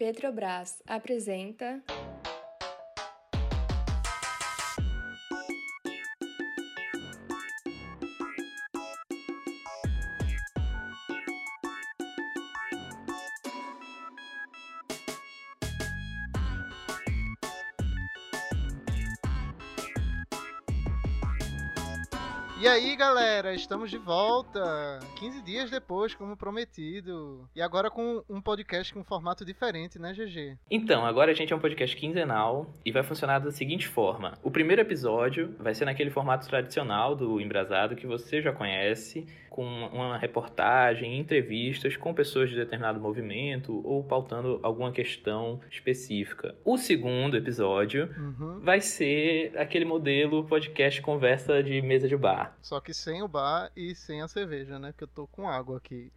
Petrobras apresenta. Galera, estamos de volta. 15 dias depois, como prometido. E agora com um podcast com um formato diferente, né, GG? Então, agora a gente é um podcast quinzenal e vai funcionar da seguinte forma: o primeiro episódio vai ser naquele formato tradicional do Embrasado que você já conhece, com uma reportagem, entrevistas com pessoas de determinado movimento ou pautando alguma questão específica. O segundo episódio Uhum. vai ser aquele modelo podcast conversa de mesa de bar. Só que sem o bar e sem a cerveja, né? Porque eu tô com água aqui.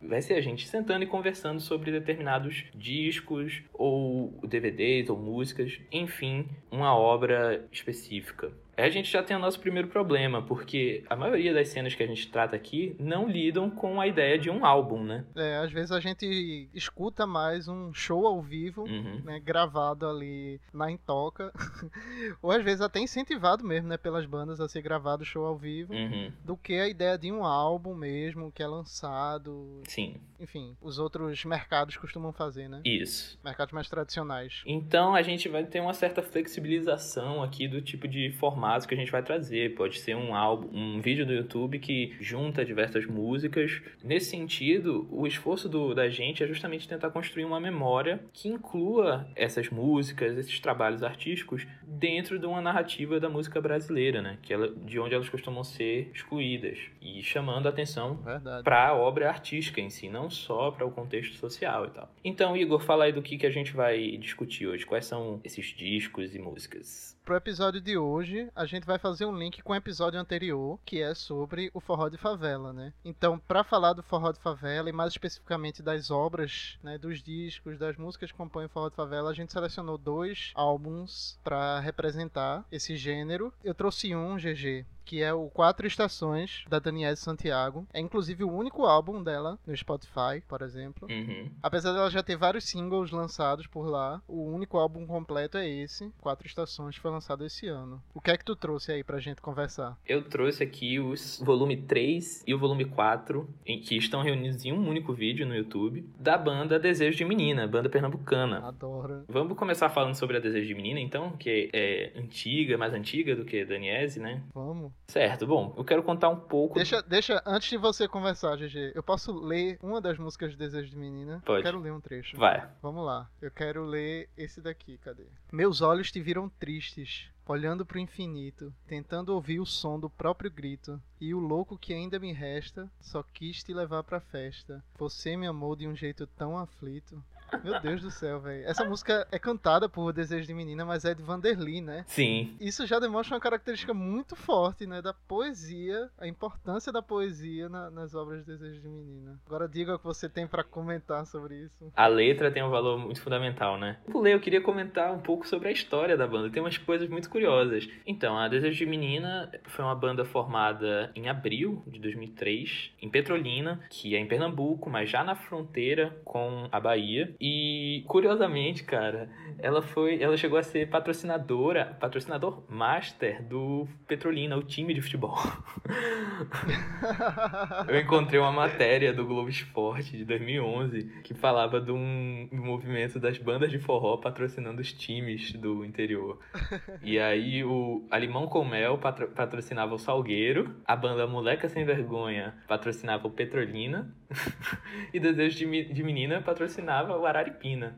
Vai ser a gente sentando e conversando sobre determinados discos, ou DVDs, ou músicas, enfim, uma obra específica. Aí a gente já tem o nosso primeiro problema, porque a maioria das cenas que a gente trata aqui não lidam com a ideia de um álbum, né? É, às vezes a gente escuta mais um show ao vivo, Uhum. né? Gravado ali na Intoca. Ou às vezes até incentivado mesmo, né? Pelas bandas a ser gravado show ao vivo. Uhum. Do que a ideia de um álbum mesmo, que é lançado. Sim, Enfim, os outros mercados costumam fazer, né? isso. Mercados mais tradicionais. Então a gente vai ter uma certa flexibilização aqui do tipo de formato que a gente vai trazer. Pode ser um álbum, um vídeo do YouTube que junta diversas músicas. Nesse sentido, o esforço do, da gente é justamente tentar construir uma memória que inclua essas músicas, esses trabalhos artísticos dentro de uma narrativa da música brasileira, né? Que ela, de onde elas costumam ser excluídas e chamando a atenção para a obra artística em si, não só para o contexto social e tal. Então, Igor, fala aí do que, que a gente vai discutir hoje. Quais são esses discos e músicas? Pro episódio de hoje, a gente vai fazer um link com o episódio anterior, que é sobre o forró de favela, né? Então, para falar do forró de favela e mais especificamente das obras, né, dos discos, das músicas que compõem o forró de favela, a gente selecionou dois álbuns para representar esse gênero. Eu trouxe um, GG, que é o Quatro Estações, da Daniela Santiago. É inclusive o único álbum dela no Spotify, por exemplo. Uhum. Apesar dela já ter vários singles lançados por lá, o único álbum completo é esse, Quatro Estações, foi lançado esse ano. O que é que tu trouxe aí pra gente conversar? Eu trouxe aqui os volume 3 e o volume 4, em que estão reunidos em um único vídeo no YouTube, da banda Desejo de Menina, banda pernambucana. Adoro. Vamos começar falando sobre a Desejo de Menina, então, que é antiga, mais antiga do que Daniese, né? Vamos. Certo, bom, eu quero contar um pouco. Deixa, deixa, antes de você conversar, GG, eu posso ler uma das músicas de Desejo de Menina? Pode. Eu quero ler um trecho. Vai. Vamos lá. Eu quero ler esse daqui, cadê? Meus olhos te viram tristes, olhando pro infinito, tentando ouvir o som do próprio grito. E o louco que ainda me resta, só quis te levar pra festa. Você me amou de um jeito tão aflito. Meu Deus do céu, velho. Essa música é cantada por Desejo de Menina, mas é de Vanderly, né? Sim, Isso já demonstra uma característica muito forte, né? Da poesia, a importância da poesia na- nas obras de Desejo de Menina. Agora diga o que você tem pra comentar sobre isso. A letra tem um valor muito fundamental, né? Pulei, eu queria comentar um pouco sobre a história da banda. Tem umas coisas muito curiosas. Então, a Desejo de Menina foi uma banda formada em abril de 2003, em Petrolina, que é em Pernambuco, mas já na fronteira com a Bahia. E, curiosamente, cara, ela foi, ela chegou a ser patrocinadora, patrocinador master do Petrolina, o time de futebol. Eu encontrei uma matéria do Globo Esporte de 2011 que falava de um, do movimento das bandas de forró patrocinando os times do interior. E aí o Alimão com Mel patro- patrocinava o Salgueiro, a banda Moleca Sem Vergonha patrocinava o Petrolina e Desejo de, de Menina patrocinava o Araripina.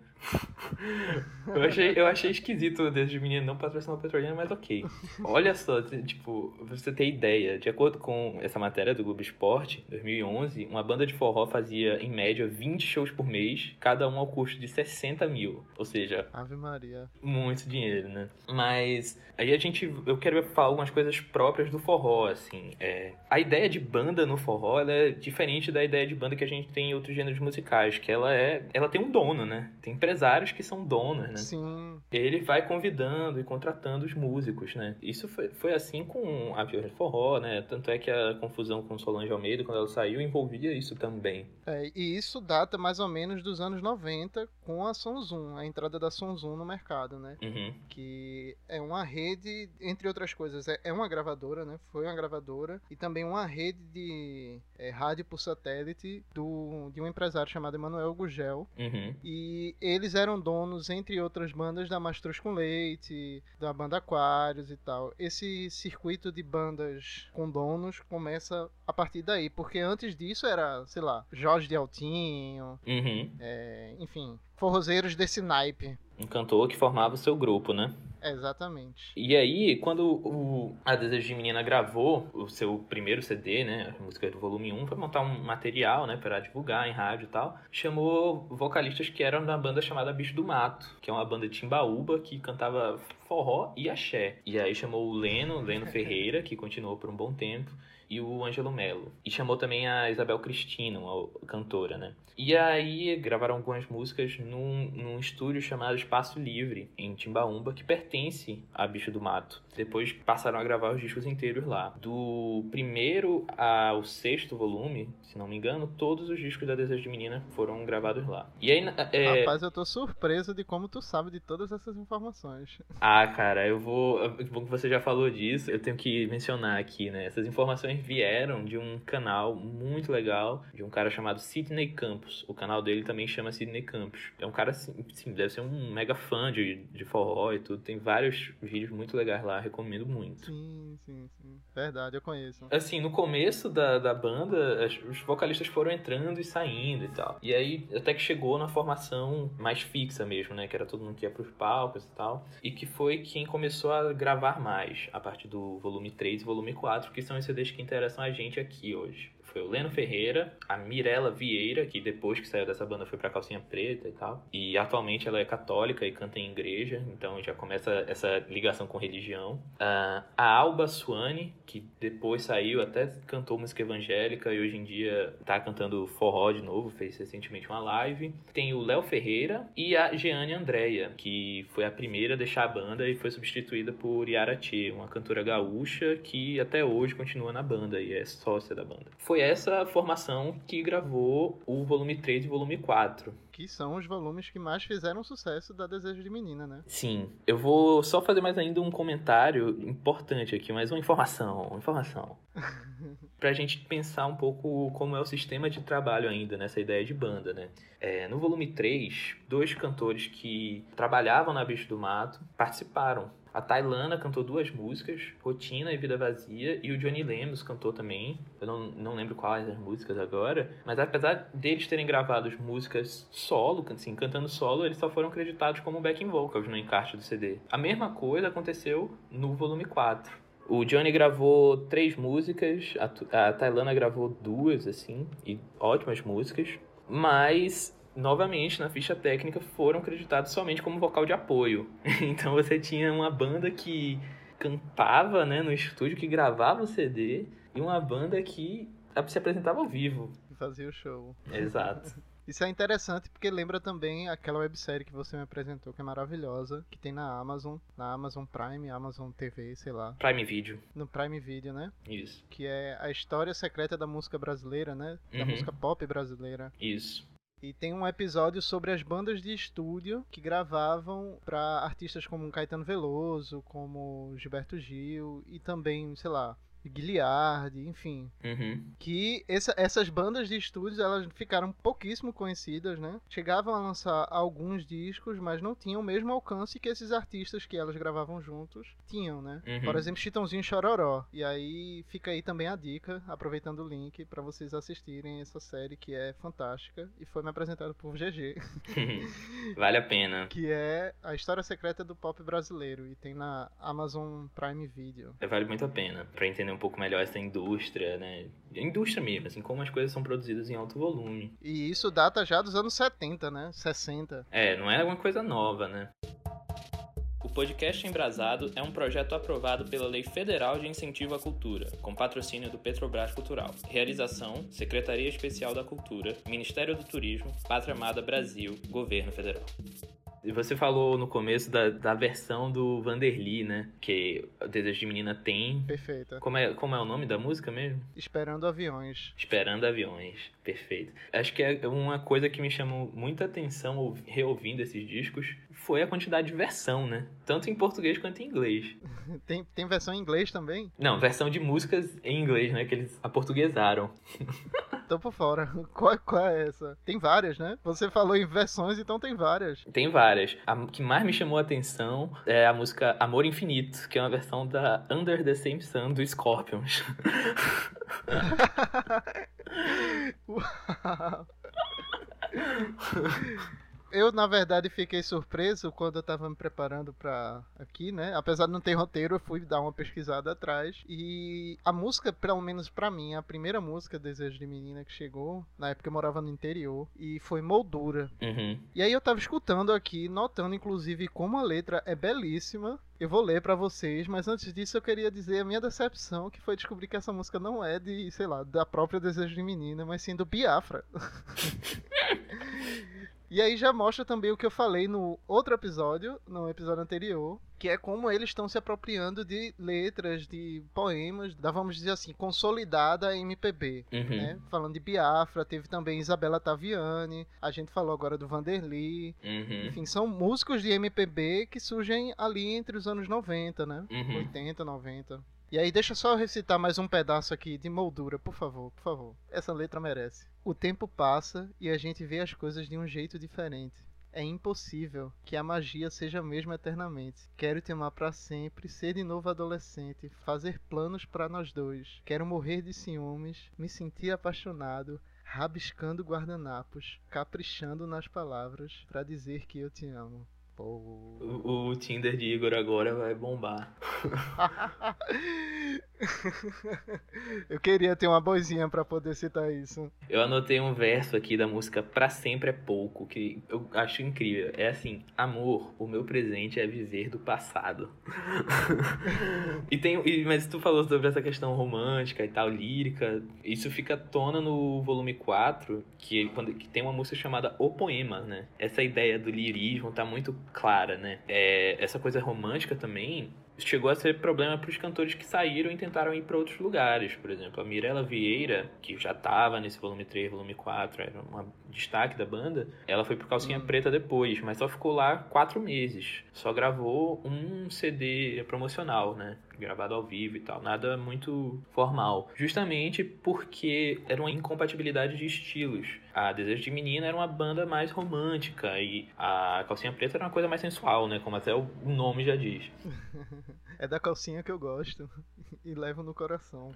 Eu achei, eu achei esquisito o Desejo de Menina não patrocinar o Petrolina, mas ok. Olha só, tipo, pra você ter ideia, de acordo com essa matéria do Globo Esporte, 2011, uma banda de forró fazia, em média, 20 shows por mês, cada um ao custo de 60 mil. Ou seja, Ave Maria. muito dinheiro, né? Mas aí a gente, eu quero falar algumas coisas próprias do forró, assim. É, É, a ideia de banda no forró é diferente da ideia de banda que a gente tem em outros gêneros musicais, que ela é, ela tem um dono, né? Tem empresários que são donos, né? Sim. Ele vai convidando e contratando os músicos, né? Isso foi, foi assim com a Viola Forró, né? Tanto é que a confusão com Solange Almeida, quando ela saiu, envolvia isso também. É, e isso data mais ou menos dos anos 90 com a Sonzum, a entrada da Sonzum no mercado, né? Uhum. Que é uma rede, entre outras coisas, é, é uma gravadora, né? Foi uma gravadora e também uma rede de é, rádio por satélite do, de um empresário chamado Emanuel Gugel. Uhum. E eles eram donos, entre outras bandas, da Mastruz com Leite, da banda Aquários e tal. Esse circuito de bandas com donos começa a partir daí, porque antes disso era, sei lá, Jorge de Altinho, Uhum. é, enfim, forrozeiros desse naipe. Um cantor que formava o seu grupo, né? Exatamente. E aí, quando o A Desejo de Menina gravou o seu primeiro CD, né, a música do volume 1, foi montar um material, né, para divulgar em rádio e tal, chamou vocalistas que eram da banda chamada Bicho do Mato, que é uma banda de timbaúba que cantava forró e axé. E aí chamou o Leno, Leno Ferreira, que continuou por um bom tempo, e o Ângelo Melo. E chamou também a Isabel Cristina, uma cantora, né? E aí gravaram algumas músicas num, num estúdio chamado Espaço Livre, em Timbaúba, que pertence a Bicho do Mato. Depois passaram a gravar os discos inteiros lá. Do primeiro ao sexto volume, se não me engano, todos os discos da Desejo de Menina foram gravados lá. E aí, é... Rapaz, eu tô surpreso de como tu sabe de todas essas informações. Ah, cara, eu vou. Bom que você já falou disso, eu tenho que mencionar aqui, né? Essas informações vieram de um canal muito legal de um cara chamado Sidney Campos. O canal dele também chama Sidney Campos. É um cara, assim, sim, deve ser um mega fã de, de forró e tudo. Tem vários vídeos muito legais lá, recomendo muito. Sim, sim, sim. Verdade, eu conheço. Assim, no começo da, da banda, os vocalistas foram entrando e saindo e tal. E aí, até que chegou na formação mais fixa mesmo, né? Que era todo mundo que ia pros palcos e tal. E que foi quem começou a gravar mais, a partir do volume 3 e volume 4, que são os CDs que interessam a gente aqui hoje. Foi o Leno Ferreira, a Mirella Vieira, que depois que saiu dessa banda foi pra Calcinha Preta e tal. E atualmente ela é católica e canta em igreja, então já começa essa ligação com religião. Uh, a Alba Suane, que depois saiu, até cantou música evangélica e hoje em dia tá cantando forró de novo, fez recentemente uma live. Tem o Léo Ferreira e a Jeane Andréia, que foi a primeira a deixar a banda e foi substituída por Yara Tchê, uma cantora gaúcha que até hoje continua na banda e é sócia da banda. Foi essa formação que gravou o volume 3 e o volume 4. Que são os volumes que mais fizeram sucesso da Desejo de Menina, né? Sim. Eu vou só fazer mais ainda um comentário importante aqui, mais uma informação. Uma informação. pra gente pensar um pouco como é o sistema de trabalho ainda nessa ideia de banda, né? É, no volume 3, dois cantores que trabalhavam na Bicho do Mato participaram a Tailana cantou duas músicas, Rotina e Vida Vazia, e o Johnny Lemos cantou também. Eu não, não lembro quais as músicas agora, mas apesar deles terem gravado músicas solo, assim, cantando solo, eles só foram creditados como backing vocals no encarte do CD. A mesma coisa aconteceu no volume 4. O Johnny gravou três músicas, a, a Tailana gravou duas, assim, e ótimas músicas, mas novamente, na ficha técnica, foram creditados somente como vocal de apoio. Então você tinha uma banda que cantava né, no estúdio, que gravava o CD, e uma banda que se apresentava ao vivo. Fazia o show. Exato. Isso é interessante porque lembra também aquela websérie que você me apresentou, que é maravilhosa, que tem na Amazon, na Amazon Prime, Amazon TV, sei lá. Prime Video. No Prime Video, né? Isso. Que é a história secreta da música brasileira, né? Da Uhum. música pop brasileira. Isso. E tem um episódio sobre as bandas de estúdio que gravavam para artistas como Caetano Veloso, como Gilberto Gil e também, sei lá, Guilherme, enfim. Uhum. Que essa- essas bandas de estúdios elas ficaram pouquíssimo conhecidas, né? Chegavam a lançar alguns discos, mas não tinham o mesmo alcance que esses artistas que elas gravavam juntos tinham, né? Uhum. Por exemplo, Chitãozinho Chororó. E aí fica aí também a dica, aproveitando o link, para vocês assistirem essa série que é fantástica e foi me apresentada por GG, vale a pena. que é a história secreta do pop brasileiro e tem na Amazon Prime Video. Vale muito a pena pra entender um pouco melhor essa indústria, né? Indústria mesmo, assim, como as coisas são produzidas em alto volume. E isso data já dos anos 70, né? 60. É, não é uma coisa nova, né? O podcast Embrasado é um projeto aprovado pela Lei Federal de Incentivo à Cultura, com patrocínio do Petrobras Cultural. Realização: Secretaria Especial da Cultura, Ministério do Turismo, Pátria Amada Brasil, Governo Federal. E você falou no começo da, da versão do Vanderly, né? Que o Desejo de Menina tem. Perfeita. Como é, como é o nome da música mesmo? Esperando aviões. Esperando aviões. Perfeito. Acho que é uma coisa que me chamou muita atenção reouvindo esses discos foi a quantidade de versão, né? Tanto em português quanto em inglês. tem, tem versão em inglês também? Não, versão de músicas em inglês, né? Que eles aportuguesaram. Tô por fora. Qual, qual é essa? Tem várias, né? Você falou em versões, então tem várias. Tem várias. A que mais me chamou a atenção é a música Amor Infinito, que é uma versão da Under the Same Sun do Scorpions. Uau. Eu, na verdade, fiquei surpreso quando eu tava me preparando para aqui, né? Apesar de não ter roteiro, eu fui dar uma pesquisada atrás. E a música, pelo menos para mim, a primeira música, Desejo de Menina, que chegou, na época eu morava no interior, e foi Moldura. Uhum. E aí eu tava escutando aqui, notando inclusive como a letra é belíssima. Eu vou ler para vocês, mas antes disso eu queria dizer a minha decepção, que foi descobrir que essa música não é de, sei lá, da própria Desejo de Menina, mas sim do Biafra. E aí já mostra também o que eu falei no outro episódio, no episódio anterior, que é como eles estão se apropriando de letras, de poemas, da, vamos dizer assim, consolidada MPB, uhum. né? Falando de Biafra, teve também Isabela Taviani, a gente falou agora do Vanderly, uhum. enfim, são músicos de MPB que surgem ali entre os anos 90, né? Uhum. 80, 90. E aí deixa só eu recitar mais um pedaço aqui de moldura, por favor, por favor. Essa letra merece. O tempo passa e a gente vê as coisas de um jeito diferente. É impossível que a magia seja a mesma eternamente. Quero te amar para sempre, ser de novo adolescente, fazer planos para nós dois. Quero morrer de ciúmes, me sentir apaixonado, rabiscando guardanapos, caprichando nas palavras para dizer que eu te amo. O, o, Tinder de Igor agora vai bombar. Eu queria ter uma boizinha para poder citar isso. Eu anotei um verso aqui da música Pra Sempre é Pouco, que eu acho incrível. É assim: Amor, o meu presente é viver do passado. e tem, mas tu falou sobre essa questão romântica e tal, lírica. Isso fica à tona no volume 4, que, quando, que tem uma música chamada O Poema, né? Essa ideia do lirismo tá muito clara, né? É, essa coisa romântica também chegou a ser problema para os cantores que saíram e tentaram ir para outros lugares. Por exemplo, a Mirella Vieira, que já estava nesse volume 3, volume 4, era um destaque da banda, ela foi pro Calcinha hum. Preta depois, mas só ficou lá quatro meses. Só gravou um CD promocional, né? Gravado ao vivo e tal, nada muito formal. Justamente porque era uma incompatibilidade de estilos. A Desejo de Menina era uma banda mais romântica e a Calcinha Preta era uma coisa mais sensual, né? Como até o nome já diz. É da calcinha que eu gosto e levo no coração.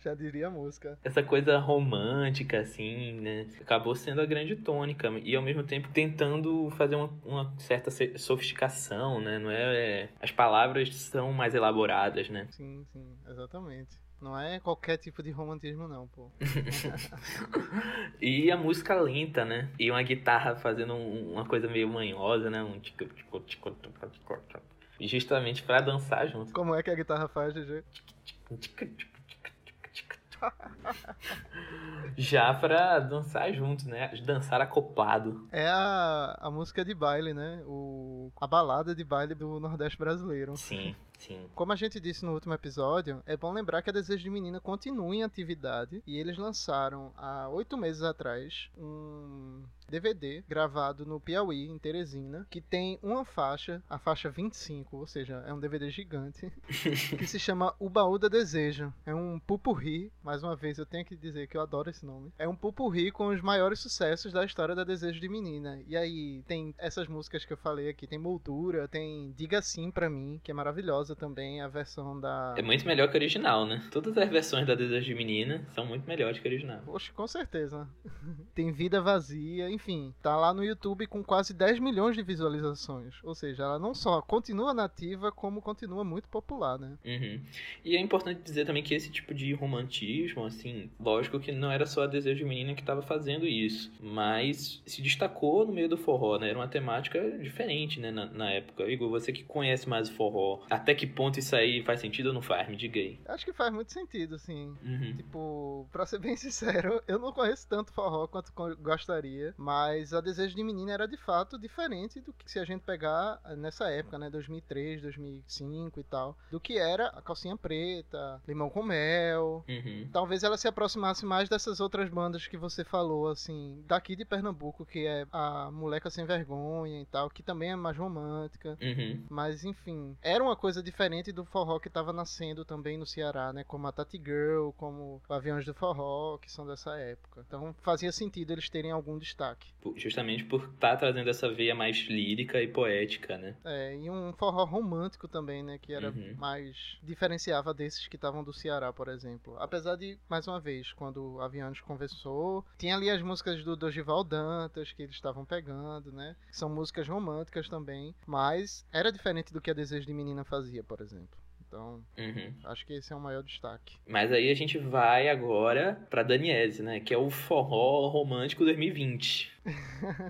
Já diria a música. Essa coisa romântica, assim, né? Acabou sendo a grande tônica e ao mesmo tempo tentando fazer uma, uma certa sofisticação, né? Não é, é, As palavras são mais elaboradas, né? Sim, sim, exatamente. Não é qualquer tipo de romantismo, não, pô. e a música lenta, né? E uma guitarra fazendo uma coisa meio manhosa, né? Um tico, tico, tico, tico, tico, tico justamente para dançar junto. Como é que a guitarra faz, GG? Já pra dançar junto, né? Dançar acoplado. É a, a música de baile, né? O, a balada de baile do Nordeste brasileiro. Sim, sim. Como a gente disse no último episódio, é bom lembrar que a Desejo de Menina continua em atividade e eles lançaram há oito meses atrás um DVD gravado no Piauí, em Teresina, que tem uma faixa, a faixa 25, ou seja, é um DVD gigante, que se chama O Baú da Desejo. É um pupurri, mais uma vez eu tenho que dizer que eu adoro esse nome. É um pupurri com os maiores sucessos da história da Desejo de Menina. E aí tem essas músicas que eu falei aqui, tem Moldura, tem Diga Sim Pra Mim, que é maravilhosa também, a versão da... É muito melhor que a original, né? Todas as versões da Desejo de Menina são muito melhores que a original. Poxa, com certeza. tem Vida Vazia, enfim, tá lá no YouTube com quase 10 milhões de visualizações. Ou seja, ela não só continua nativa, como continua muito popular, né? Uhum. E é importante dizer também que esse tipo de romantismo, assim, lógico que não era só a Desejo de Menina que estava fazendo isso, mas se destacou no meio do forró, né? Era uma temática diferente, né, na, na época. Igor, você que conhece mais o forró, até que ponto isso aí faz sentido ou não faz? Me diga aí. Acho que faz muito sentido, assim. Uhum. Tipo, pra ser bem sincero, eu não conheço tanto forró quanto gostaria, mas a Desejo de Menina era de fato diferente do que se a gente pegar nessa época, né, 2003, 2005 e tal, do que era a Calcinha Preta, Limão com Mel. Uhum. Talvez ela se aproximasse mais dessas outras bandas que você falou, assim, daqui de Pernambuco, que é a Moleca Sem Vergonha e tal, que também é mais romântica. Uhum. Mas, enfim, era uma coisa diferente do forró que estava nascendo também no Ceará, né? Como a Tati Girl, como o Aviões do Forró, que são dessa época. Então fazia sentido eles terem algum destaque. Justamente por estar tá trazendo essa veia mais lírica e poética, né? É, e um forró romântico também, né? Que era uhum. mais. diferenciava desses que estavam do Ceará, por exemplo. Apesar de, mais uma vez, quando o Aviões conversou, tinha ali as músicas do Dogival Dantas que eles estavam pegando, né? São músicas românticas também. Mas era diferente do que a Desejo de Menina fazia, por exemplo. Então, uhum. acho que esse é o maior destaque. Mas aí a gente vai agora pra Daniese, né? Que é o forró romântico 2020.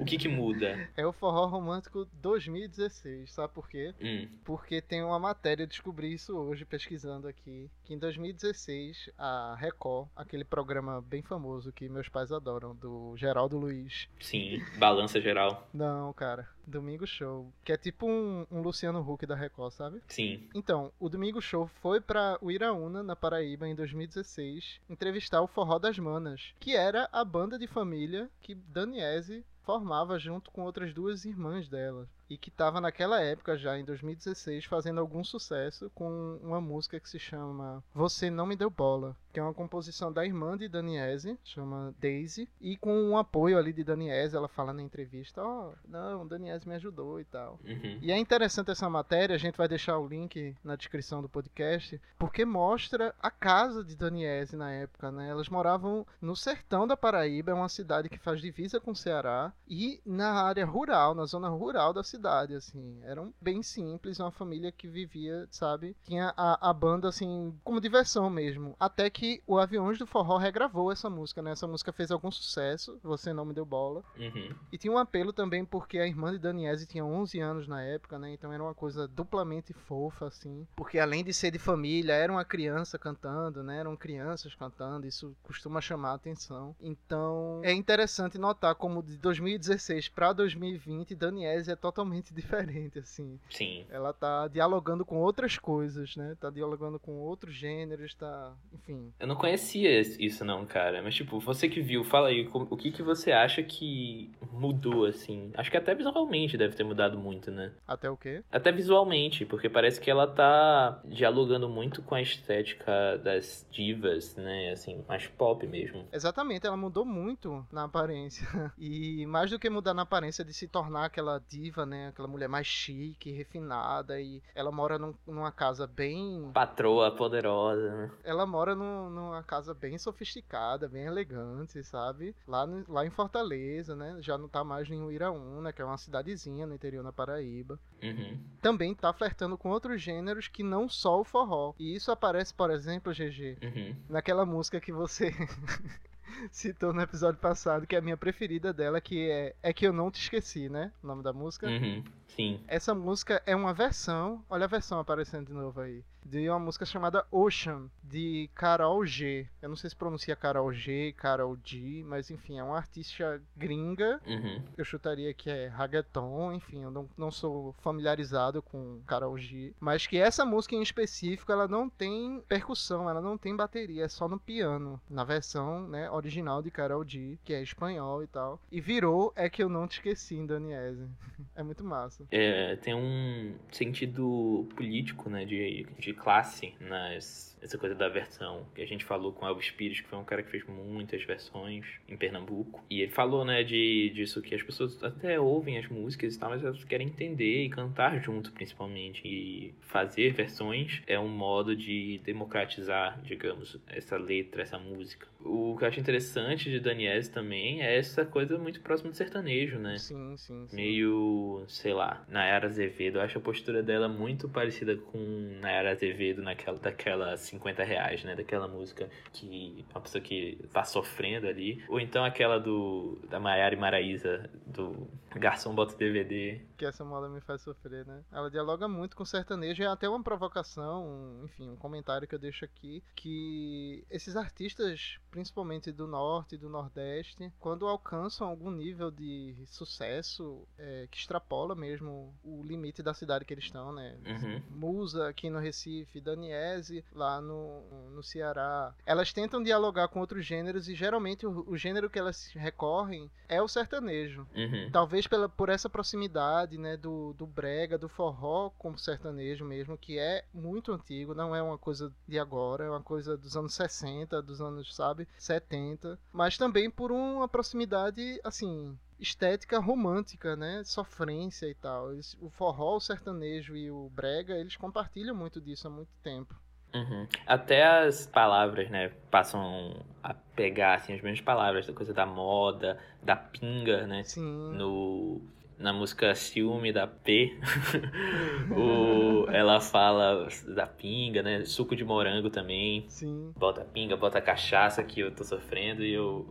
O que que muda? É o Forró Romântico 2016, sabe por quê? Hum. Porque tem uma matéria, descobri isso hoje pesquisando aqui, que em 2016 a Record, aquele programa bem famoso que meus pais adoram, do Geraldo Luiz. Sim, Balança Geral. Não, cara, Domingo Show, que é tipo um, um Luciano Huck da Record, sabe? Sim. Então, o Domingo Show foi para o Iraúna, na Paraíba, em 2016, entrevistar o Forró das Manas, que era a banda de família que Daniese formava junto com outras duas irmãs dela e que estava naquela época já em 2016 fazendo algum sucesso com uma música que se chama Você Não Me Deu Bola, que é uma composição da irmã de Daniese, chama Daisy, e com um apoio ali de Daniese, ela fala na entrevista, ó, oh, não, Daniese me ajudou e tal. Uhum. E é interessante essa matéria, a gente vai deixar o link na descrição do podcast, porque mostra a casa de Daniese na época, né? Elas moravam no sertão da Paraíba, é uma cidade que faz divisa com o Ceará, e na área rural, na zona rural da cidade cidade, assim. Eram bem simples, uma família que vivia, sabe? Tinha a, a banda, assim, como diversão mesmo. Até que o Aviões do Forró regravou essa música, né? Essa música fez algum sucesso, Você Não Me Deu Bola. Uhum. E tinha um apelo também porque a irmã de Daniese tinha 11 anos na época, né? Então era uma coisa duplamente fofa, assim. Porque além de ser de família, era uma criança cantando, né? Eram crianças cantando, isso costuma chamar a atenção. Então é interessante notar como de 2016 para 2020, Daniese é totalmente totalmente diferente, assim. Sim. Ela tá dialogando com outras coisas, né? Tá dialogando com outros gêneros, tá. Enfim. Eu não conhecia isso, não, cara. Mas, tipo, você que viu, fala aí, o que, que você acha que mudou, assim? Acho que até visualmente deve ter mudado muito, né? Até o quê? Até visualmente, porque parece que ela tá dialogando muito com a estética das divas, né? Assim, mais pop mesmo. Exatamente, ela mudou muito na aparência. E mais do que mudar na aparência de se tornar aquela diva, né? Aquela mulher mais chique, refinada e ela mora num, numa casa bem patroa poderosa. Né? Ela mora num, numa casa bem sofisticada, bem elegante, sabe? Lá, no, lá em Fortaleza, né? Já não tá mais em Uiraúna, que é uma cidadezinha no interior da Paraíba. Uhum. Também tá flertando com outros gêneros que não só o forró. E isso aparece, por exemplo, GG, uhum. naquela música que você citou no episódio passado, que é a minha preferida dela, que é É Que Eu Não Te Esqueci, né? O nome da música. Uhum, sim. Essa música é uma versão, olha a versão aparecendo de novo aí, de uma música chamada Ocean, de Carol G. Eu não sei se pronuncia Carol G, Carol G, mas enfim, é uma artista gringa. Uhum. Eu chutaria que é reggaeton, enfim, eu não, não sou familiarizado com Carol G. Mas que essa música em específico, ela não tem percussão, ela não tem bateria, é só no piano. Na versão, né, original de Carol G, que é espanhol e tal. E virou É Que Eu Não Te Esqueci em Daniese. é muito massa. É, tem um sentido político, né, de, de classe nas essa coisa da versão. Que a gente falou com Elvis Pires, que foi um cara que fez muitas versões em Pernambuco. E ele falou, né, de, disso que as pessoas até ouvem as músicas e tal, mas elas querem entender e cantar junto, principalmente. E fazer versões é um modo de democratizar, digamos, essa letra, essa música. O que eu acho interessante de Daniels também é essa coisa muito próxima do sertanejo, né? Sim, sim, sim. Meio, sei lá, Nayara Azevedo. Eu acho a postura dela muito parecida com Nayara Azevedo naquela, daquela 50 reais, né? Daquela música que uma pessoa que tá sofrendo ali. Ou então aquela do da Maiara e Maraísa, do Garçom Bota DVD. Que essa moda me faz sofrer, né? Ela dialoga muito com o sertanejo é até uma provocação, um, enfim, um comentário que eu deixo aqui, que esses artistas, principalmente do norte e do nordeste, quando alcançam algum nível de sucesso é, que extrapola mesmo o limite da cidade que eles estão, né? Uhum. Musa aqui no Recife, Daniese lá no, no Ceará. Elas tentam dialogar com outros gêneros e geralmente o, o gênero que elas recorrem é o sertanejo. Uhum. Talvez pela, por essa proximidade né, do, do brega, do forró com o sertanejo mesmo, que é muito antigo, não é uma coisa de agora, é uma coisa dos anos 60, dos anos, sabe, 70. Mas também por uma proximidade, assim, estética romântica, né? Sofrência e tal. Eles, o forró, o sertanejo e o brega, eles compartilham muito disso há muito tempo. Uhum. Até as palavras, né, passam a pegar, assim, as mesmas palavras, da coisa da moda, da pinga, né, Sim. no, na música Ciúme da P, o, ela fala da pinga, né, suco de morango também, Sim. bota pinga, bota cachaça que eu tô sofrendo e eu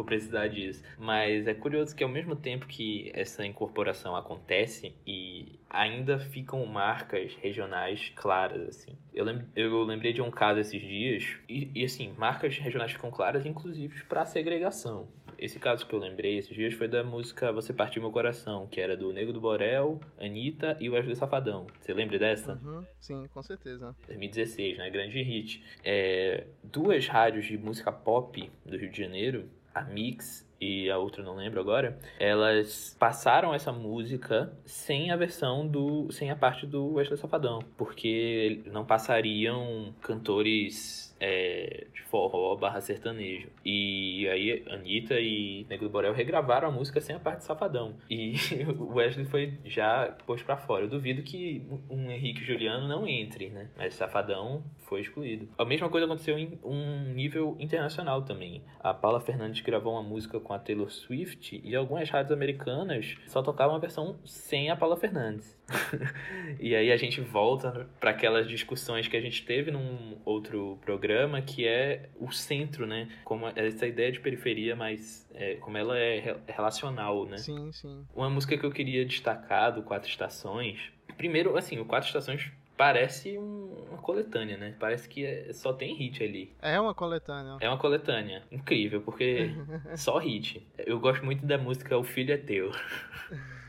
vou precisar disso. Mas é curioso que ao mesmo tempo que essa incorporação acontece e ainda ficam marcas regionais claras, assim. Eu, lem eu lembrei de um caso esses dias, e, e assim, marcas regionais ficam claras, inclusive para segregação. Esse caso que eu lembrei esses dias foi da música Você Partiu Meu Coração, que era do Nego do Borel, Anitta e Wesley Safadão. Você lembra dessa? Uhum. Sim, com certeza. 2016, né? Grande hit. É, duas rádios de música pop do Rio de Janeiro, a Mix e a outra não lembro agora, elas passaram essa música sem a versão do. sem a parte do Wesley Safadão. Porque não passariam cantores é, de forró barra sertanejo. E aí Anitta e Nego do Borel regravaram a música sem a parte de Safadão. E o Wesley foi já posto pra fora. Eu duvido que um Henrique Juliano não entre, né? Mas Safadão foi excluído. A mesma coisa aconteceu em um nível internacional também. A Paula Fernandes gravou uma música com a Taylor Swift e algumas rádios americanas só tocavam a versão sem a Paula Fernandes. e aí a gente volta para aquelas discussões que a gente teve num outro programa, que é o centro, né? Como essa ideia de periferia, mas é, como ela é relacional, né? Sim, sim. Uma música que eu queria destacar do Quatro Estações. Primeiro, assim, o Quatro Estações parece uma coletânea, né? Parece que é, só tem hit ali. É uma coletânea. É uma coletânea. Incrível, porque só hit. Eu gosto muito da música O Filho é Teu.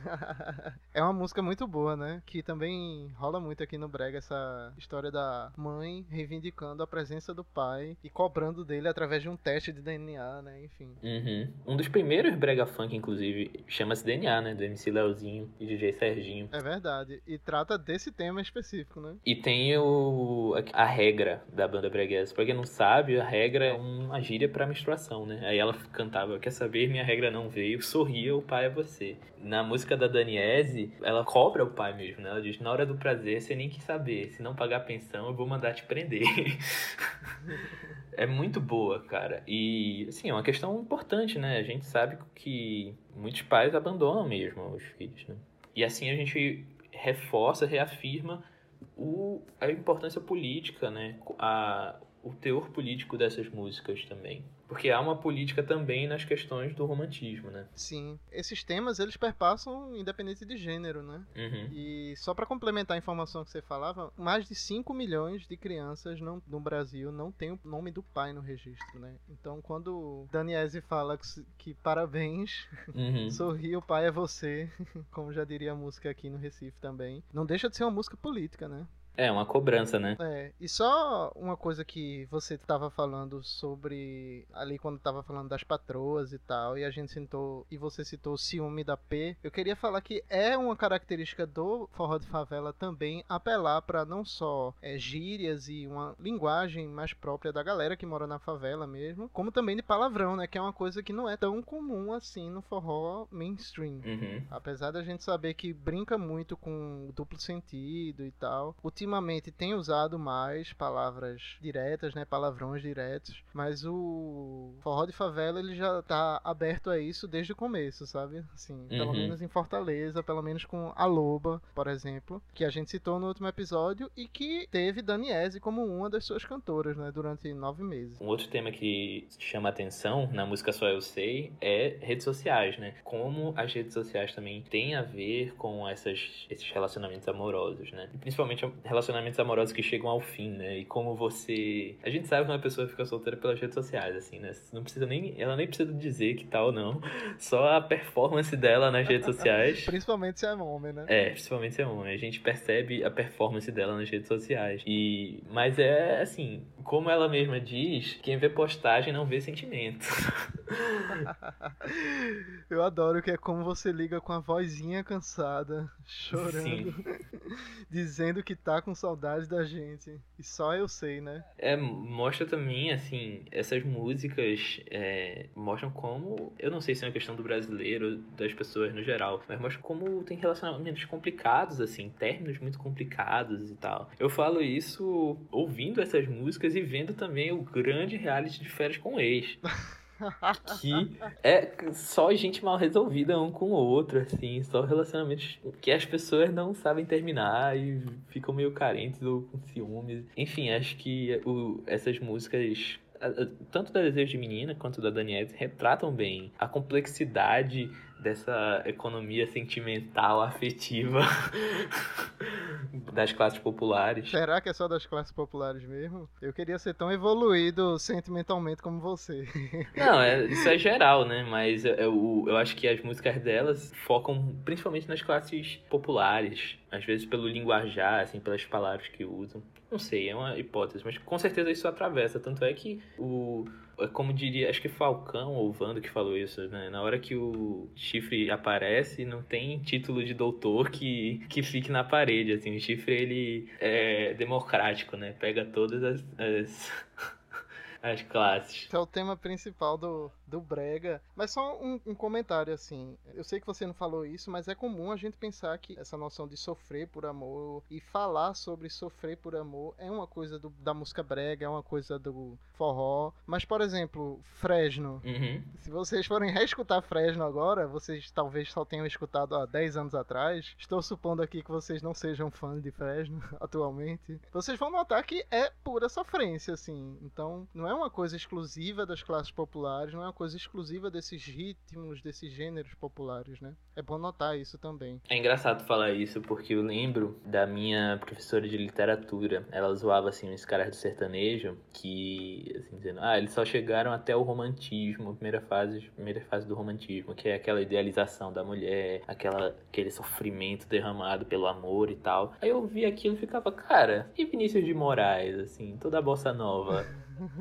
é uma música muito boa, né? Que também rola muito aqui no Brega essa história da mãe reivindicando a presença do pai e cobrando dele através de um teste de DNA, né? Enfim. Uhum. Um dos primeiros Brega Funk, inclusive, chama-se DNA, né? Do MC Leozinho e DJ Serginho. É verdade. E trata desse tema específico, né? E tem o a regra da banda breguesa. Pra quem não sabe, a regra é uma gíria pra menstruação, né? Aí ela cantava, quer saber, minha regra não veio, sorria, o pai é você. Na música da Daniese, ela cobra o pai mesmo, né? Ela diz, na hora do prazer, você nem quis saber. Se não pagar a pensão, eu vou mandar te prender. é muito boa, cara. E, assim, é uma questão importante, né? A gente sabe que muitos pais abandonam mesmo os filhos, né? E assim a gente reforça, reafirma o, a importância política, né? A, o teor político dessas músicas também. Porque há uma política também nas questões do romantismo, né? Sim. Esses temas, eles perpassam independente de gênero, né? Uhum. E só para complementar a informação que você falava, mais de 5 milhões de crianças não, no Brasil não tem o nome do pai no registro, né? Então, quando Daniese fala que, que parabéns, Uhum. sorri, o pai é você, como já diria a música aqui no Recife também, não deixa de ser uma música política, né? É, uma cobrança, né? É, e só uma coisa que você estava falando sobre ali quando estava falando das patroas e tal, e a gente citou e você citou o ciúme da P. Eu queria falar que é uma característica do forró de favela também apelar para não só é, gírias e uma linguagem mais própria da galera que mora na favela mesmo, como também de palavrão, né, que é uma coisa que não é tão comum assim no forró mainstream. Uhum. Apesar da gente saber que brinca muito com duplo sentido e tal, ultimamente tem usado mais palavras diretas, né, palavrões diretos, mas o forró de favela ele já tá aberto a isso desde o começo, sabe? Assim, pelo Uhum. menos em Fortaleza, pelo menos com a Loba, por exemplo, que a gente citou no último episódio e que teve Daniese como uma das suas cantoras, né, durante nove meses. Um outro tema que chama atenção na música Só Eu Sei é redes sociais, né? Como as redes sociais também têm a ver com essas, esses relacionamentos amorosos, né? E principalmente relacionamentos amorosos que chegam ao fim, né? E como você. A gente sabe que uma pessoa fica solteira pelas redes sociais, assim, né? Não precisa nem. Ela nem precisa dizer que tal ou não. Só a performance dela nas redes sociais. Principalmente se é homem, né? É, principalmente se é homem. A gente percebe a performance dela nas redes sociais. E mas é assim, como ela mesma diz, quem vê postagem não vê sentimento. Eu adoro que é como você liga com a vozinha cansada, chorando, Sim. dizendo que tá com saudade da gente. E só eu sei, né? É, mostra também, assim, essas músicas é, mostram como. Eu não sei se é uma questão do brasileiro, das pessoas no geral, mas mostra como tem relacionamentos complicados, assim, términos muito complicados e tal. Eu falo isso ouvindo essas músicas e vendo também o grande reality de férias com ex. que é só gente mal resolvida um com o outro, assim, só relacionamentos que as pessoas não sabem terminar e ficam meio carentes ou com ciúmes. Enfim, acho que o, essas músicas, tanto da Desejo de Menina quanto da Daniela, retratam bem a complexidade dessa economia sentimental, afetiva das classes populares. Será que é só das classes populares mesmo? Eu queria ser tão evoluído sentimentalmente como você. Não, é, isso é geral, né? Mas eu, eu, eu acho que as músicas delas focam principalmente nas classes populares. Às vezes pelo linguajar, assim, pelas palavras que usam. Não sei, é uma hipótese, mas com certeza isso atravessa. Tanto é que o. é Como diria, acho que Falcão ou Vando que falou isso, né? Na hora que o chifre aparece, não tem título de doutor que, que fique na parede, assim. O chifre, ele é democrático, né? Pega todas as, as, as classes. Esse é o tema principal do, do Brega. Mas só um, um comentário assim. Eu sei que você não falou isso, mas é comum a gente pensar que essa noção de sofrer por amor e falar sobre sofrer por amor é uma coisa do- da música brega, é uma coisa do forró. Mas, por exemplo, Fresno. Uhum. Se vocês forem reescutar Fresno agora, vocês talvez só tenham escutado há 10 anos atrás. Estou supondo aqui que vocês não sejam fãs de Fresno atualmente. Vocês vão notar que é pura sofrência, assim. Então, não é uma coisa exclusiva das classes populares, não é uma coisa exclusiva desses ritmos, desses gêneros populares, né? É bom notar isso também. É engraçado falar isso porque eu lembro da minha professora de literatura. Ela zoava assim os caras do sertanejo que assim dizendo, ah, eles só chegaram até o romantismo, a primeira fase, primeira fase do romantismo, que é aquela idealização da mulher, aquela aquele sofrimento derramado pelo amor e tal. Aí eu vi aquilo e ficava, cara, e Vinícius de Moraes assim, toda a bossa nova.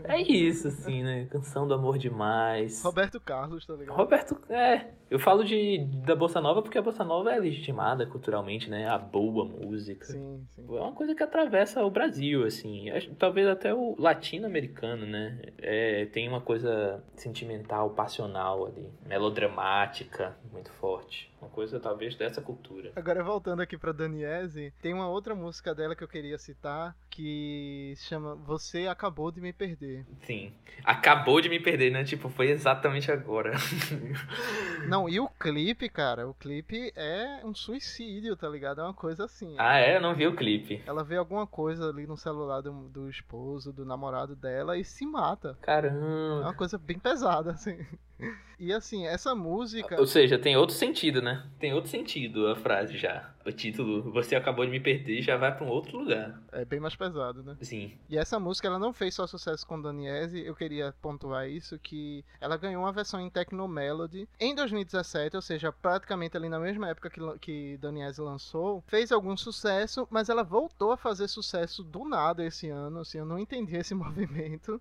É isso assim, né? Canção do amor demais. Roberto Carlos, tá ligado? Roberto, é, eu falo de da bossa nova porque a bossa nova é legitimada culturalmente, né? A boa música. Sim, sim. É uma coisa que atravessa o Brasil, assim, talvez até o latino-americano, né? É, tem uma coisa sentimental, passional ali, melodramática, muito forte. Uma coisa talvez dessa cultura. Agora voltando aqui pra Daniese, tem uma outra música dela que eu queria citar que se chama Você Acabou de Me Perder. Sim. Acabou de me perder, né? Tipo, foi exatamente agora. Não, e o clipe, cara, o clipe é um suicídio, tá ligado? É uma coisa assim. ah, é? Eu não vi o clipe. Ela vê alguma coisa ali no celular do, do esposo, do namorado dela e se mata. É Caramba. uma coisa bem pesada, assim. E assim, essa música. Ou seja, tem outro sentido, né? Tem outro sentido a frase já. O título, você acabou de me perder, já vai para um outro lugar. É bem mais pesado, né? Sim. E essa música, ela não fez só sucesso com Daniese, eu queria pontuar isso, que ela ganhou uma versão em Techno Melody em 2017, ou seja, praticamente ali na mesma época que, que Daniese lançou, fez algum sucesso, mas ela voltou a fazer sucesso do nada esse ano, assim, eu não entendi esse movimento.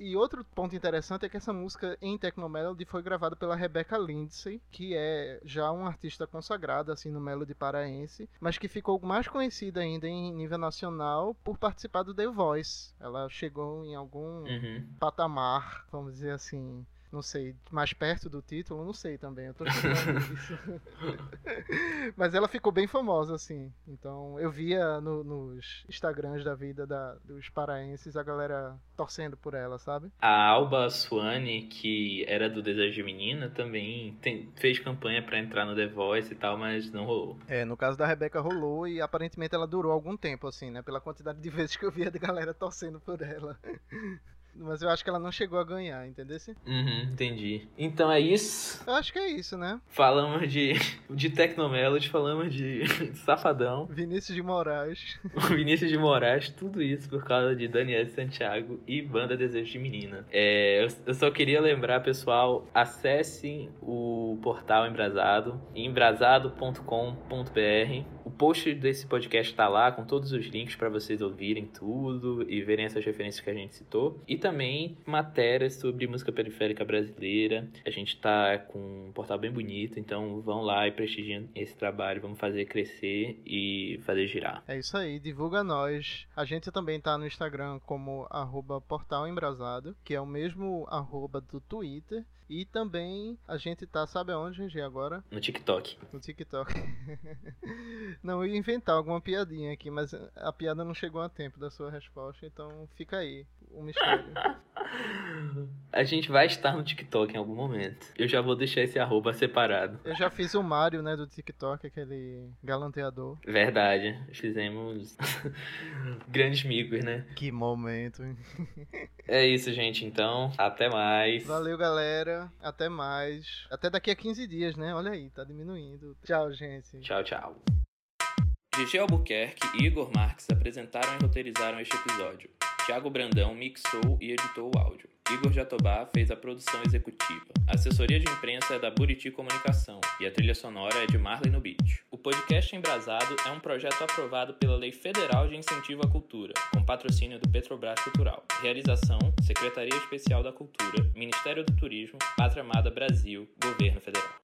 E outro ponto interessante é que essa música em Techno Melody foi gravada pela Rebecca Lindsay, que é já uma artista consagrada assim no Melody paraense, mas que ficou mais conhecida ainda em nível nacional por participar do The Voice. Ela chegou em algum Uhum. patamar, vamos dizer assim, não sei, mais perto do título, não sei também, eu tô isso. Mas ela ficou bem famosa, assim. Então eu via no- nos Instagrams da vida da- dos paraenses a galera torcendo por ela, sabe? A Alba Suane, que era do Desejo de Menina, também tem- fez campanha pra entrar no The Voice e tal, mas não rolou. É, no caso da Rebeca rolou e aparentemente ela durou algum tempo, assim, né? Pela quantidade de vezes que eu via de galera torcendo por ela. Mas eu acho que ela não chegou a ganhar, entendeu? Uhum, entendi. Então é isso. Eu acho que é isso, né? Falamos de, de Tecnomelody, falamos de Safadão, Vinícius de Moraes. Vinícius de Moraes, tudo isso por causa de Daniel Santiago e Banda Desejo de Menina. É, eu, eu só queria lembrar, pessoal, acessem o portal Embrasado, embrasado.com.br. O post desse podcast tá lá com todos os links para vocês ouvirem tudo e verem essas referências que a gente citou. E também matérias sobre música periférica brasileira. A gente tá com um portal bem bonito, então vão lá e prestigiem esse trabalho, vamos fazer crescer e fazer girar. É isso aí, divulga nós. A gente também tá no Instagram como arroba portal embrasado, que é o mesmo arroba do Twitter. E também a gente tá, sabe aonde, GG, agora? No TikTok. No TikTok. não, eu ia inventar alguma piadinha aqui, mas a piada não chegou a tempo da sua resposta, então fica aí, o mistério. A gente vai estar no TikTok em algum momento. Eu já vou deixar esse arroba separado. Eu já fiz o Mario, né, do TikTok, aquele galanteador. Verdade. Fizemos grandes micos, né? Que momento? É isso, gente. Então, até mais. Valeu, galera. Até mais. Até daqui a 15 dias, né? Olha aí, tá diminuindo. Tchau, gente. Tchau, tchau. Gigi Albuquerque e Igor Marques apresentaram e roteirizaram este episódio. Tiago Brandão mixou e editou o áudio. Igor Jatobá fez a produção executiva. A assessoria de imprensa é da Buriti Comunicação e a trilha sonora é de Marley Beat. O podcast Embrasado é um projeto aprovado pela Lei Federal de Incentivo à Cultura, com patrocínio do Petrobras Cultural. Realização: Secretaria Especial da Cultura, Ministério do Turismo, Pátria Amada Brasil, Governo Federal.